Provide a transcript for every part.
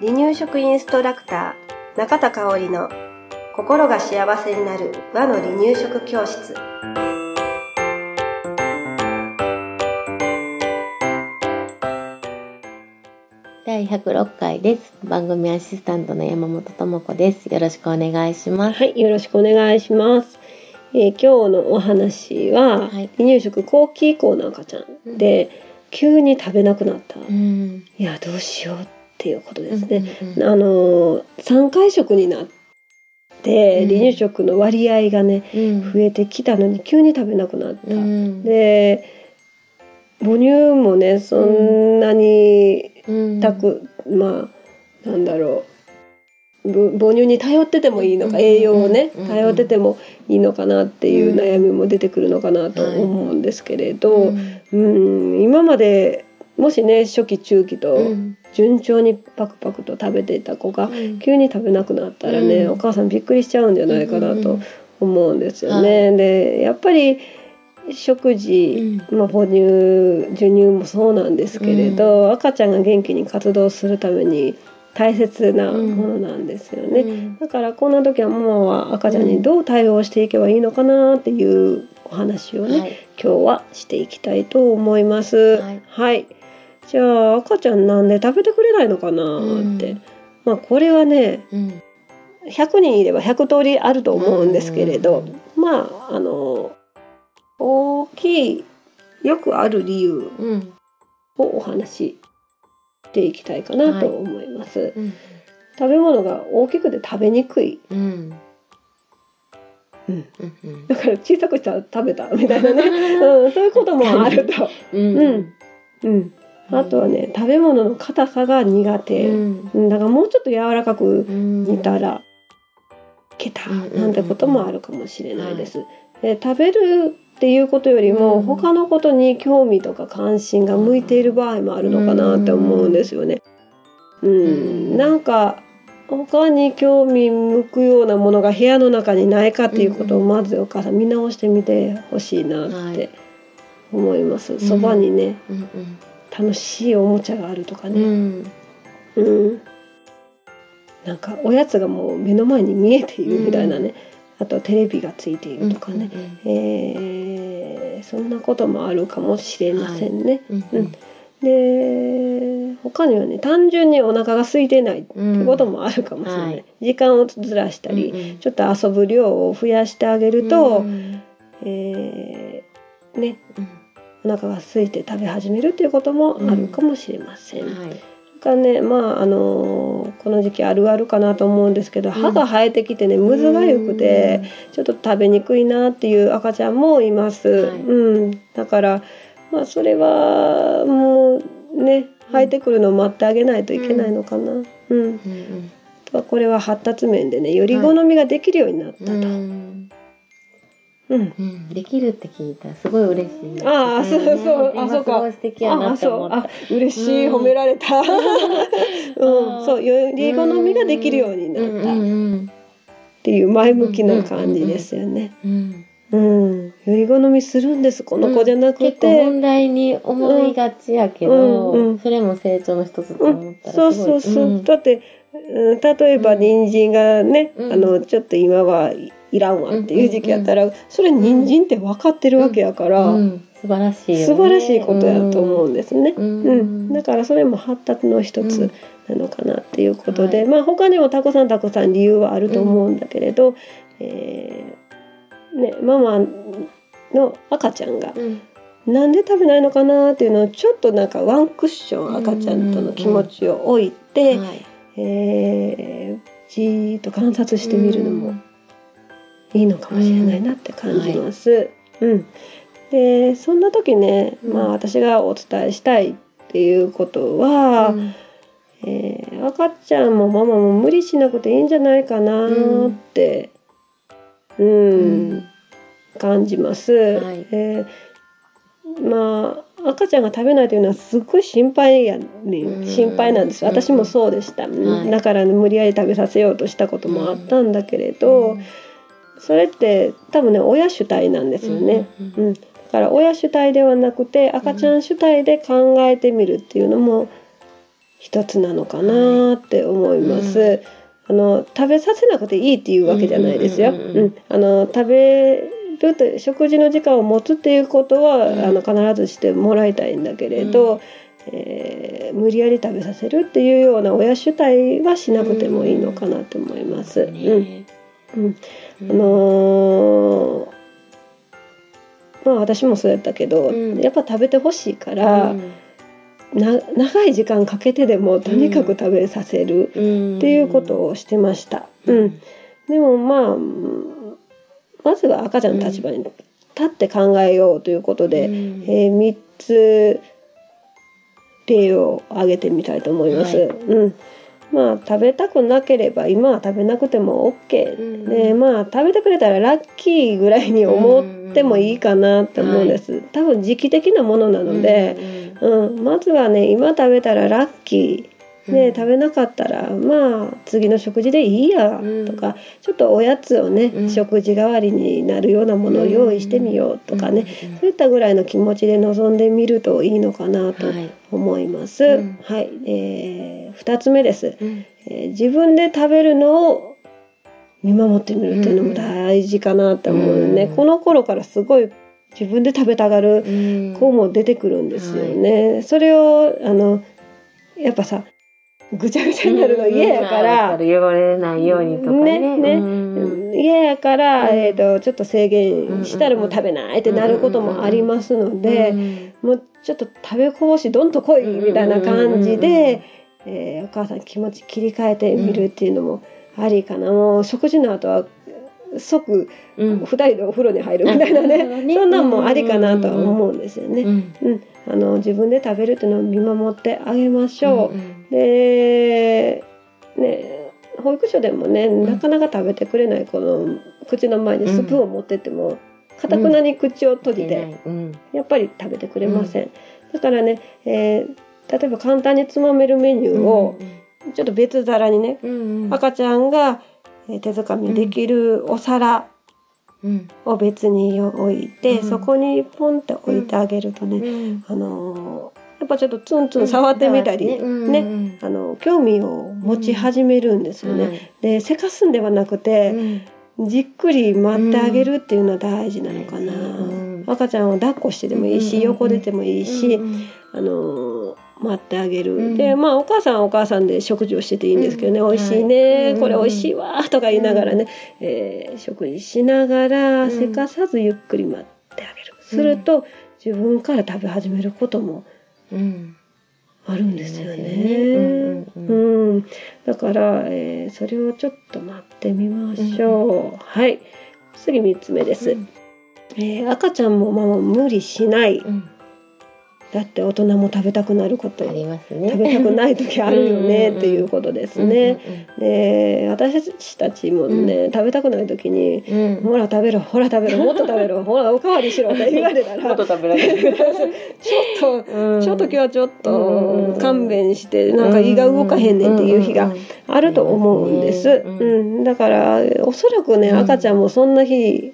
離乳食インストラクター中田香織の心が幸せになる和の離乳食教室第106回です。番組アシスタントの山本智子です。よろしくお願いします。はいよろしくお願いします、えー今日のお話は、はい離乳食後期以降の赤ちゃんで、急に食べなくなった、うん。いやどうしようっていうことですね、うんあのー3回食になってうん。離乳食の割合がねうん。増えてきたのに急に食べなくなった、うん、で母乳もねそんなにうん、たく、まあなんだろう。ぶ母乳に頼っててもいいのか、うん栄養をねうん頼っててもいいのかなっていう悩みも出てくるのかなと思うんですけれど、うん。うん今までもしね初期中期とうん。順調にパクパクと食べていた子がうん。急に食べなくなったらね、うん。お母さんびっくりしちゃうんじゃないかなとうん思うんですよね。でやっぱり食事、まあ、母乳授乳もそうなんですけれど、赤ちゃんが元気に活動するために大切なものなんですよね。うん。だからこんな時はママは赤ちゃんにどう対応していけばいいのかなっていうお話をね、はい。今日はしていきたいと思います。はい。じゃあ赤ちゃんなんで食べてくれないのかなって、うん。まあこれはねうん。100人いれば100通りあると思うんですけれど、まああの大きいよくある理由うん。をお話ししていきたいかなと思います。うん。食べ物が大きくて食べにくい、うん。うん、うんだから小さくしたら食べたみたいなね、うん、そういうこともあると。うん。うん。うん、あとはね食べ物の硬さが苦手、うん。うんだからもうちょっと柔らかくうん煮たらいけたうんなんてこともあるかもしれないです。で食べるっていうことよりもうん。他のことに興味とか関心が向いている場合もあるのかなって思うんですよね。うん、うん。なんか他に興味向くようなものが部屋の中にないかっていうことをまずお母さん見直してみてほしいなって思います。そばにねうん楽しいおもちゃがあるとかうんうね、ん。うん。なんかおやつがもう目の前に見えているみたいなね、あとテレビがついているとかね、えーそんなこともあるかもしれませんね。うんうんで他にはね単純にお腹が空いてないってうんこともあるかもしれない、はい。時間をずらしたり、うんうん。ちょっと遊ぶ量を増やしてあげると、うんえーねうん。お腹が空いて食べ始めるっていうこともあるかもしれません。はい。それからねまああのーこの時期あるあるかなと思うんですけど歯が生えてきてねむずがゆくてちょっと食べにくいなっていう赤ちゃんもいます。はい。うん、だからまあそれはもうね生えてくるのを待ってあげないといけないのかな。うん、うんうんこれは発達面でねより好みができるようになったと。うんうん。うん、できるって聞いたらすごい嬉しい。ああそうそう。あそうか。素敵やなって思った。ああそう。あ嬉しい、うん褒められた。うん。そうより好みができるようになった。うんうんっていう前向きな感じですよね。うんうん、より好みするんです。この子じゃなく結構て、問題に思いがちやけど、うんうん。それも成長の一つと思ったらそう。そうそう、ん。だって、うん、例えばうん人参がね、うん。あのちょっと今はいいらんわっていう時期やったら、それ人参って分かってるわけやから、うん素晴らしいよね。素晴らしいことやと思うんですね。うん。うん、だからそれも発達の一つなのかなっていうことで、はい。まあ他にもたくさんたくさん理由はあると思うんだけれど、えーね、ママの赤ちゃんがうん。なんで食べないのかなっていうのをちょっとなんかワンクッション赤ちゃんとの気持ちを置いて、はい。えーじーっと観察してみるのもいいのかもしれないなって感じます。うん。でそんな時ね、うん。まあ、私がお伝えしたいっていうことは、うん。えー赤ちゃんもママも無理しなくていいんじゃないかなって、うん。うん感じます。はい。えーまあ赤ちゃんが食べないというのはすっごい心配やね、うん。心配なんです。私もそうでした、はい。だから、ね、無理やり食べさせようとしたこともあったんだけれど、それって多分ね親主体なんですよね。うんうん、だから親主体ではなくて赤ちゃん主体で考えてみるっていうのも一つなのかなって思います。はいあの食べさせなくていいっていうわけじゃないですよ。うん、あの食べると食事の時間を持つっていうことは、うん、あの必ずしてもらいたいんだけれど、うん、えー、無理やり食べさせるっていうような親主体はしなくてもいいのかなと思います。うん、うん、あのー、まあ私もそうやったけど、やっぱ食べてほしいから。な長い時間かけてでもとにかく食べさせるっていうことをしてました。うん、でもまあまずは赤ちゃんの立場に立って考えようということで、うん、えー、3つ例を挙げてみたいと思います。はい、うんまあ食べたくなければ今は食べなくても OK、うん、でまあ食べてくれたらラッキーぐらいに思ってもいいかなって思うんです、多分時期的なものなので、うん、まずはね今食べたらラッキーね、うん、食べなかったらまあ次の食事でいいやとか、うん、ちょっとおやつをね、うん、食事代わりになるようなものを用意してみようとかね、そういったぐらいの気持ちで臨んでみるといいのかなと思います。はい、はい、えー、2つ目です、えー、自分で食べるのを見守ってみるっていうのも大事かなと思うね、この頃からすごい自分で食べたがる子も出てくるんですよね。はい、それをあのやっぱさぐちゃぐちゃになるの嫌やから、うん、汚れないようにとかね。ね嫌、ね、やから、えーと、ちょっと制限したらもう食べないってなることもありますので、もうちょっと食べこぼしどんと来いみたいな感じで、えー、お母さん気持ち切り替えてみるっていうのもありかな、もう食事の後は即2人でお風呂に入るみたいなね、そんなんもありかなとは思うんですよね。うんあの自分で食べるっていうのを見守ってあげましょう。でね保育所でもねなかなか食べてくれない子の口の前にスプーンを持ってってもかたくなに口を閉じて、やっぱり食べてくれません。だからね、えー、例えば簡単につまめるメニューをちょっと別皿にね、赤ちゃんが手づかみできるお皿を別に置いて、そこにポンって置いてあげるとね、あのやっぱちょっとツンツン触ってみたり、ねあの興味を持ち始めるんですよね。でせかすんではなくて、じっくり待ってあげるっていうのは大事なのかな、赤ちゃんを抱っこしてでもいいし、横出てもいいし、あの待ってあげる、うん、でまあお母さんはお母さんで食事をしてていいんですけどね、うん、美味しいね、はい、これ美味しいわ。とか言いながらね、うん、えー、食事しながらせかさずゆっくり待ってあげる、すると自分から食べ始めることもあるんですよね。うんだから、えー、それをちょっと待ってみましょう。はい。次3つ目です。えー、赤ちゃんもまあ無理しない。だって大人も食べたくなること。ありますね。食べたくない時あるよね。っていうことですね。で私たちもね、うん、食べたくない時に、うん、ほら食べろほら食べろもっと食べろほらおかわりしろって 言われたらもっと食べられる。ちょっと、うん、ちょっと今日はちょっと勘弁してなんか胃が動かへんねんっていう日があると思うんです。うんだからおそらくね赤ちゃんもそんな日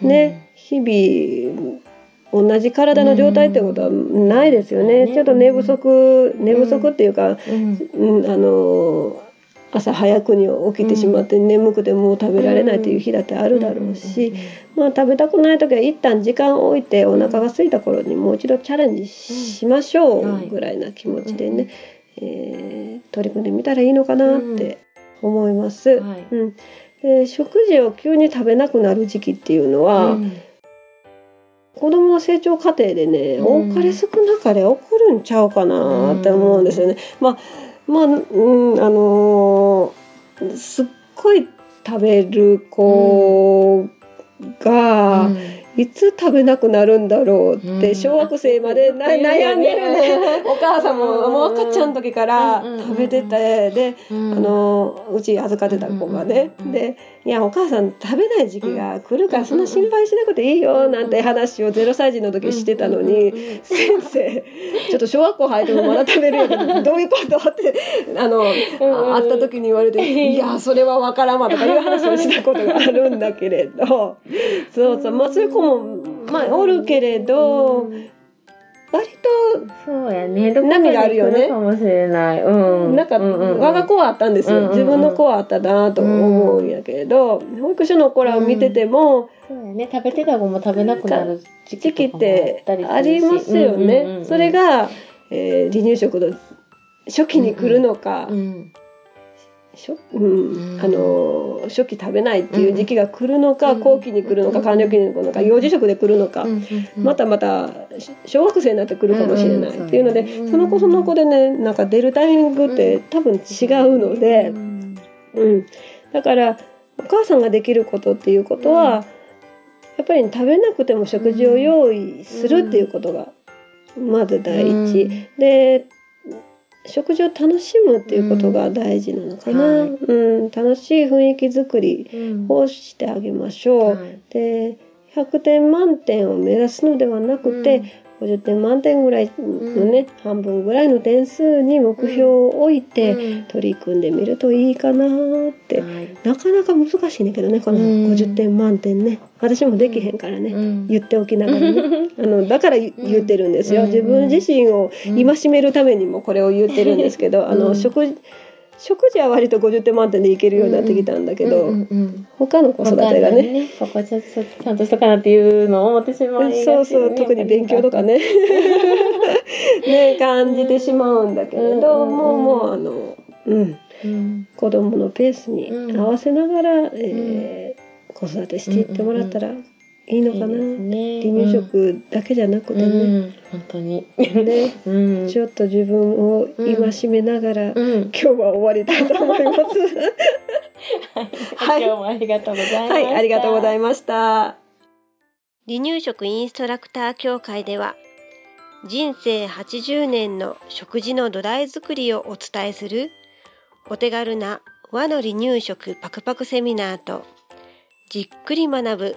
ね、日々同じ体の状態ってことはないですよね。ちょっと寝不足寝不足っていうか、うん。あの朝早くに起きてしまって眠くてもう食べられないっていう日だってあるだろうし、まあ、食べたくない時は一旦時間を置いてお腹が空いた頃にもう一度チャレンジしましょうぐらいな気持ちでね、えー、取り組んでみたらいいのかなって思います。うん。で食事を急に食べなくなる時期っていうのは、うん子供の成長過程でね、うん、多かれ少なかれ起こるんちゃうかなって思うんですよね。まあまあ、うん、あのー、すっごい食べる子が、うん。いつ食べなくなるんだろうって小学生まで、悩んでるね。お母さんももう赤ちゃんの時から食べててで、あのうち預かってた子がね、でいやお母さん食べない時期が来るからそんな心配しなくていいよなんて話を0歳児の時してたのに、先生ちょっと小学校入ってもまだ食べるよ どういうこと？ってあの、会った時に言われて「いやそれは分からんわ」とかいう話をしたことがあるんだけれど。そうそうまあそういう子もまあおるけれど、うん。割そうやね。波があるよねどこかに来かもしれない。うとん。なんか我が子はあったんですよ、自分の子はあったなと思うんやけれど、保育所の子らを見てても、そうやね。食べてた子も食べなくなる時時期ってありますよね、それが、えー離乳食の初期に来るのか、うん。初うん。うん。あの初期食べないっていう時期が来るのか、うん。後期に来るのか完了期に来るのか、幼児食で来るのか、またまたし小学生になってくるかもしれないっていうので、その子その子でねなんか出るタイミングって多分違うのでう、ん。うん、だからお母さんができることっていうことは、うん。やっぱり食べなくても食事を用意するっていうことがまず第一、うん。で食事を楽しむっていうことが大事なのかな、うんはい。うん、楽しい雰囲気作りうん。をしてあげましょう。はい。で100点満点を目指すのではなくて、50点満点ぐらいのね、半分ぐらいの点数に目標を置いてうん。取り組んでみるといいかなって、はい。なかなか難しいねんけどねこのうん。50点満点ね。私もできへんからね、うん。言っておきながらね。あのだから言言ってるんですよ、うん。自分自身を戒めるためにもこれを言ってるんですけど、あうん。の食事食事は割と50点満点でいけるようになってきたんだけど、うんうんうん他の子育てがね。ここちょっとちゃんとしたかなっていうのを思ってしまいがち。そうそう特に勉強とかね。ね感じてしまうんだけれど、うんもうもうあのうん。うん。子供のペースにうん合わせながら、えー子育てしていってもらったらいいのかな、離乳食だけじゃなくてね、うん。本当に。ね。うん。ちょっと自分を戒めながら、うん。今日は終わりたいと思います。はい。今日もありがとうございました。はい、ありがとうございました。離乳食インストラクター協会では人生80年の食事の土台作りをお伝えするお手軽な和の離乳食パクパクセミナーとじっくり学ぶ